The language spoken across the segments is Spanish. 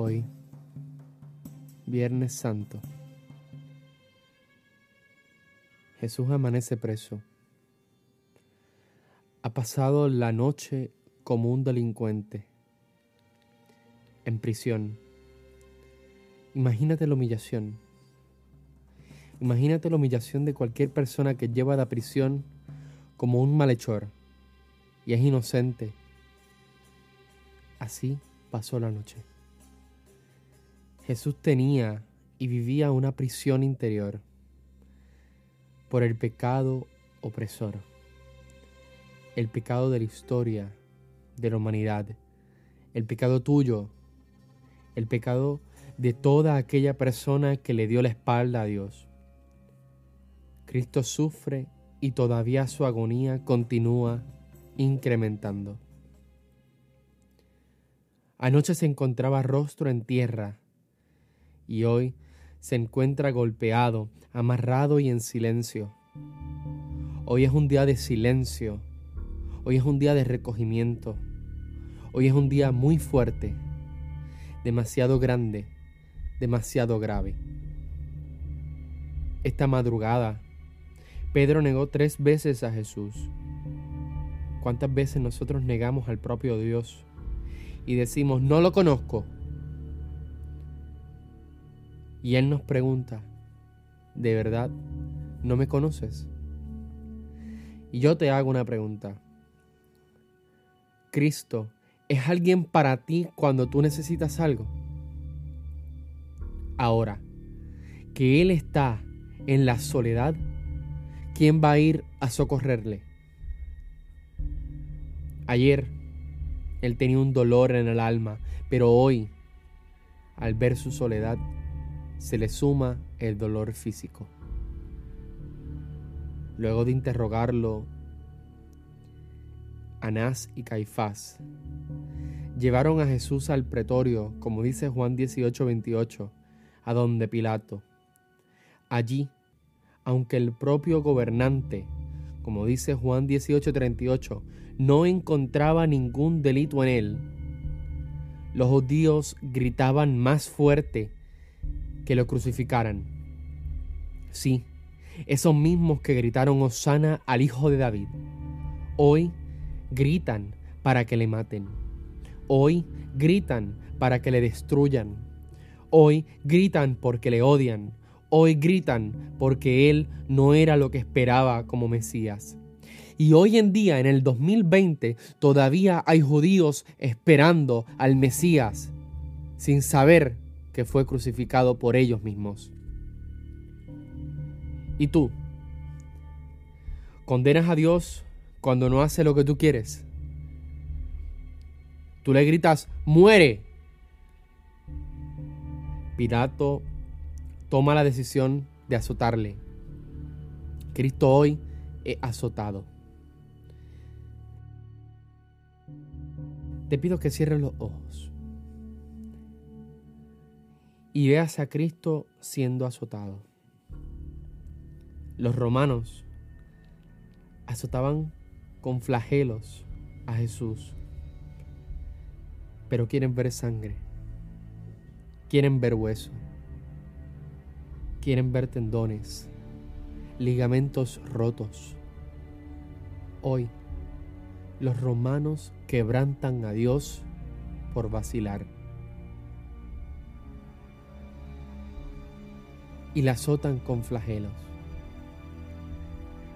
Hoy, Viernes Santo, Jesús amanece preso. Ha pasado la noche como un delincuente, en prisión. Imagínate la humillación. Imagínate la humillación de cualquier persona que lleva a la prisión como un malhechor y es inocente. Así pasó la noche. Jesús tenía y vivía una prisión interior por el pecado opresor, el pecado de la historia, de la humanidad, el pecado tuyo, el pecado de toda aquella persona que le dio la espalda a Dios. Cristo sufre y todavía su agonía continúa incrementando. Anoche se encontraba rostro en tierra y hoy se encuentra golpeado, amarrado y en silencio. Hoy es un día de silencio, hoy es un día de recogimiento, hoy es un día muy fuerte, demasiado grande, demasiado grave. Esta madrugada Pedro negó tres veces a Jesús. ¿Cuántas veces nosotros negamos al propio Dios y decimos, no lo conozco? Y Él nos pregunta, ¿de verdad no me conoces? Y yo te hago una pregunta. ¿Cristo es alguien para ti cuando tú necesitas algo? Ahora, que Él está en la soledad, ¿quién va a ir a socorrerle? Ayer él tenía un dolor en el alma, pero hoy, al ver su soledad, se le suma el dolor físico. Luego de interrogarlo, Anás y Caifás llevaron a Jesús al pretorio, como dice Juan 18:28, a donde Pilato. Allí aunque el propio gobernante, como dice Juan 18:38, no encontraba ningún delito en él, los judíos gritaban más fuerte que lo crucificaran. Sí, esos mismos que gritaron Osana al Hijo de David, hoy gritan para que le maten. Hoy gritan para que le destruyan. Hoy gritan porque le odian hoy gritan porque Él no era lo que esperaba como Mesías. Y hoy en día, en el 2020, todavía hay judíos esperando al Mesías sin saber que fue crucificado por ellos mismos. ¿Y tú? ¿Condenas a Dios cuando no hace lo que tú quieres? Tú le gritas, muere. Pilato toma la decisión de azotarle. Cristo hoy es azotado. Te pido que cierres los ojos y veas a Cristo siendo azotado. Los romanos azotaban con flagelos a Jesús, pero quieren ver sangre, quieren ver hueso quieren ver tendones, ligamentos rotos. Hoy, los romanos quebrantan a Dios por vacilar. Y la azotan con flagelos,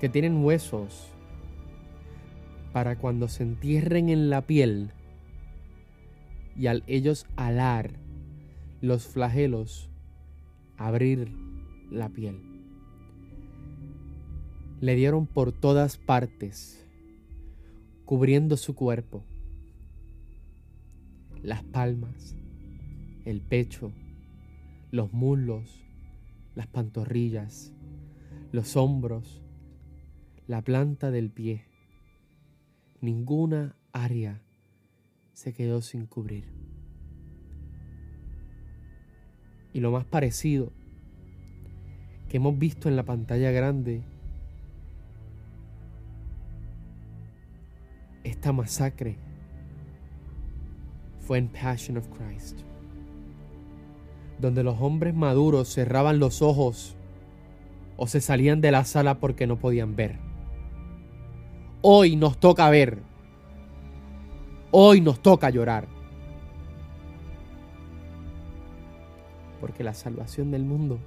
que tienen huesos para cuando se entierren en la piel y al ellos alar los flagelos, abrir la piel. Le dieron por todas partes, cubriendo su cuerpo, las palmas, el pecho, los muslos, las pantorrillas, los hombros, la planta del pie. Ninguna área se quedó sin cubrir. Y lo más parecido que hemos visto en la pantalla grande esta masacre fue en Passion of Christ. Donde los hombres maduros cerraban los ojos o se salían de la sala porque no podían ver. Hoy nos toca ver. Hoy nos toca llorar. Porque la salvación del mundo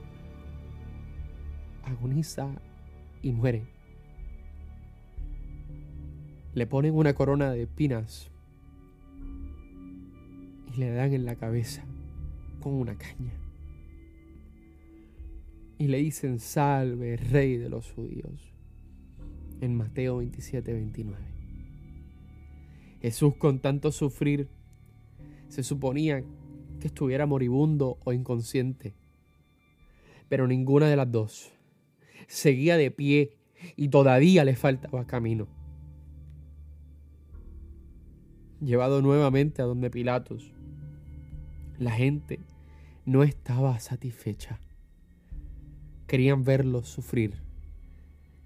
agoniza y muere. Le ponen una corona de espinas y le dan en la cabeza con una caña. Y le dicen, salve, rey de los judíos. En Mateo 27, 29. Jesús con tanto sufrir se suponía que estuviera moribundo o inconsciente. Pero ninguna de las dos. Seguía de pie y todavía le faltaba camino. Llevado nuevamente a donde Pilatos, la gente no estaba satisfecha. Querían verlo sufrir,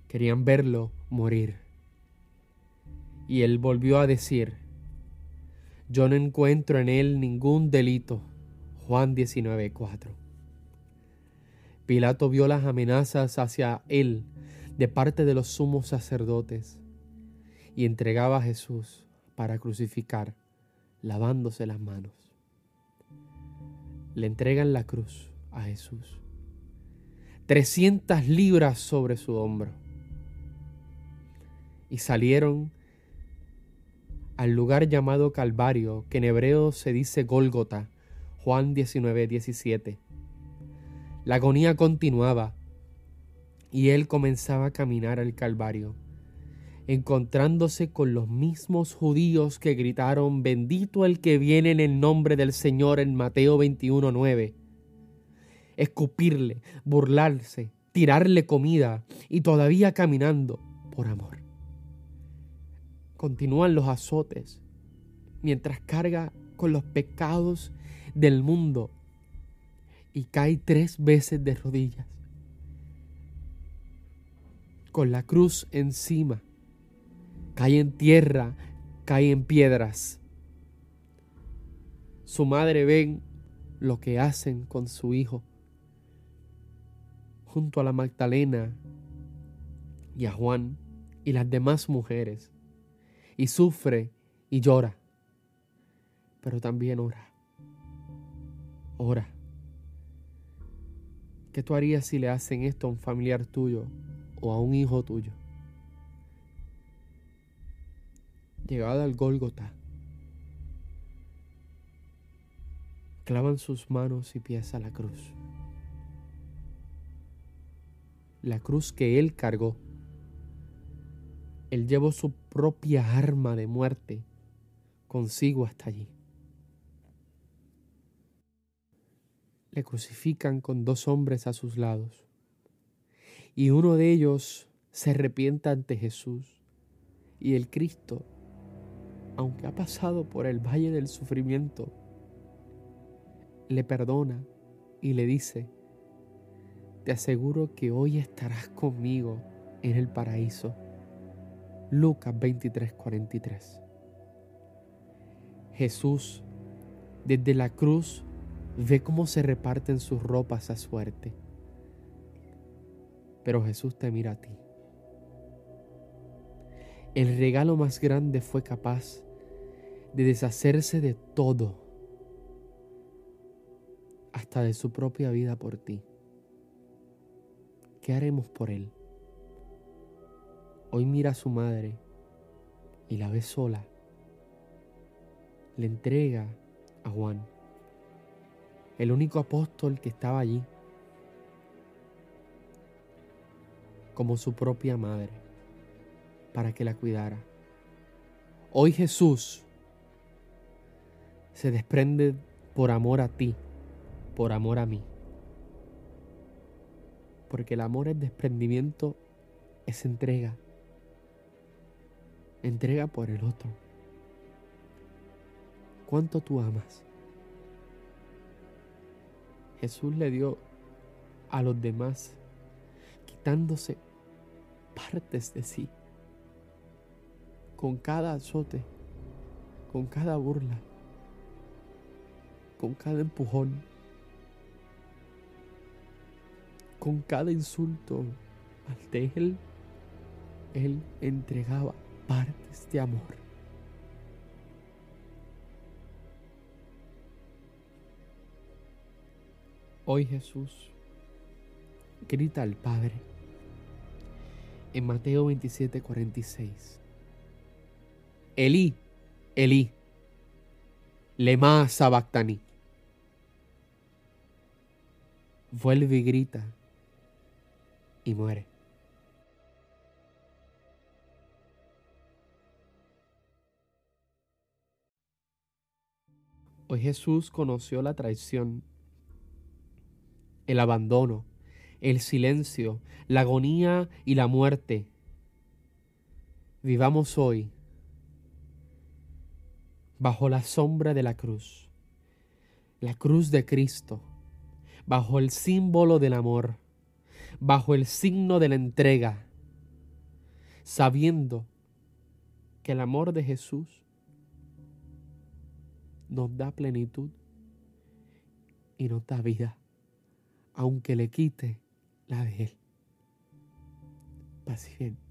querían verlo morir. Y él volvió a decir, yo no encuentro en él ningún delito. Juan 19:4. Pilato vio las amenazas hacia él de parte de los sumos sacerdotes y entregaba a Jesús para crucificar, lavándose las manos le entregan la cruz a Jesús. 300 libras sobre su hombro. Y salieron al lugar llamado Calvario, que en hebreo se dice Gólgota, Juan 19, 17. La agonía continuaba y él comenzaba a caminar al Calvario encontrándose con los mismos judíos que gritaron, bendito el que viene en el nombre del Señor en Mateo 21.9. Escupirle, burlarse, tirarle comida y todavía caminando por amor. Continúan los azotes mientras carga con los pecados del mundo y cae tres veces de rodillas, con la cruz encima cae en tierra, cae en piedras. Su madre ven lo que hacen con su hijo. Junto a la Magdalena y a Juan y las demás mujeres. Y sufre y llora. Pero también ora. Ora. ¿Qué tú harías si le hacen esto a un familiar tuyo o a un hijo tuyo? Llegada al Gólgota, clavan sus manos y pies a la cruz. La cruz que él cargó. Él llevó su propia arma de muerte consigo hasta allí. Le crucifican con dos hombres a sus lados. Y uno de ellos se arrepienta ante Jesús. Y el Cristo aunque ha pasado por el valle del sufrimiento, le perdona y le dice, te aseguro que hoy estarás conmigo en el paraíso. Lucas 23, 43. Jesús, desde la cruz, ve cómo se reparten sus ropas a suerte. Pero Jesús te mira a ti. El regalo más grande fue capaz de deshacerse de todo, hasta de su propia vida por ti. ¿Qué haremos por él? Hoy mira a su madre y la ve sola. Le entrega a Juan, el único apóstol que estaba allí, como su propia madre, para que la cuidara. Hoy Jesús se desprende por amor a ti, por amor a mí. Porque el amor es desprendimiento, es entrega. Entrega por el otro. ¿Cuánto tú amas? Jesús le dio a los demás, quitándose partes de sí, con cada azote, con cada burla, con cada empujón, con cada insulto ante Él, Él entregaba partes de amor. Hoy Jesús grita al Padre en Mateo 27, 46. Elí, Elí, lema sabactani. Vuelve y grita y muere. Hoy Jesús conoció la traición, el abandono, el silencio, la agonía y la muerte. Vivamos hoy bajo la sombra de la cruz, la cruz de Cristo, bajo el símbolo del amor, bajo el signo de la entrega, sabiendo que el amor de Jesús nos da plenitud y nos da vida, aunque le quite la de Él. Bien.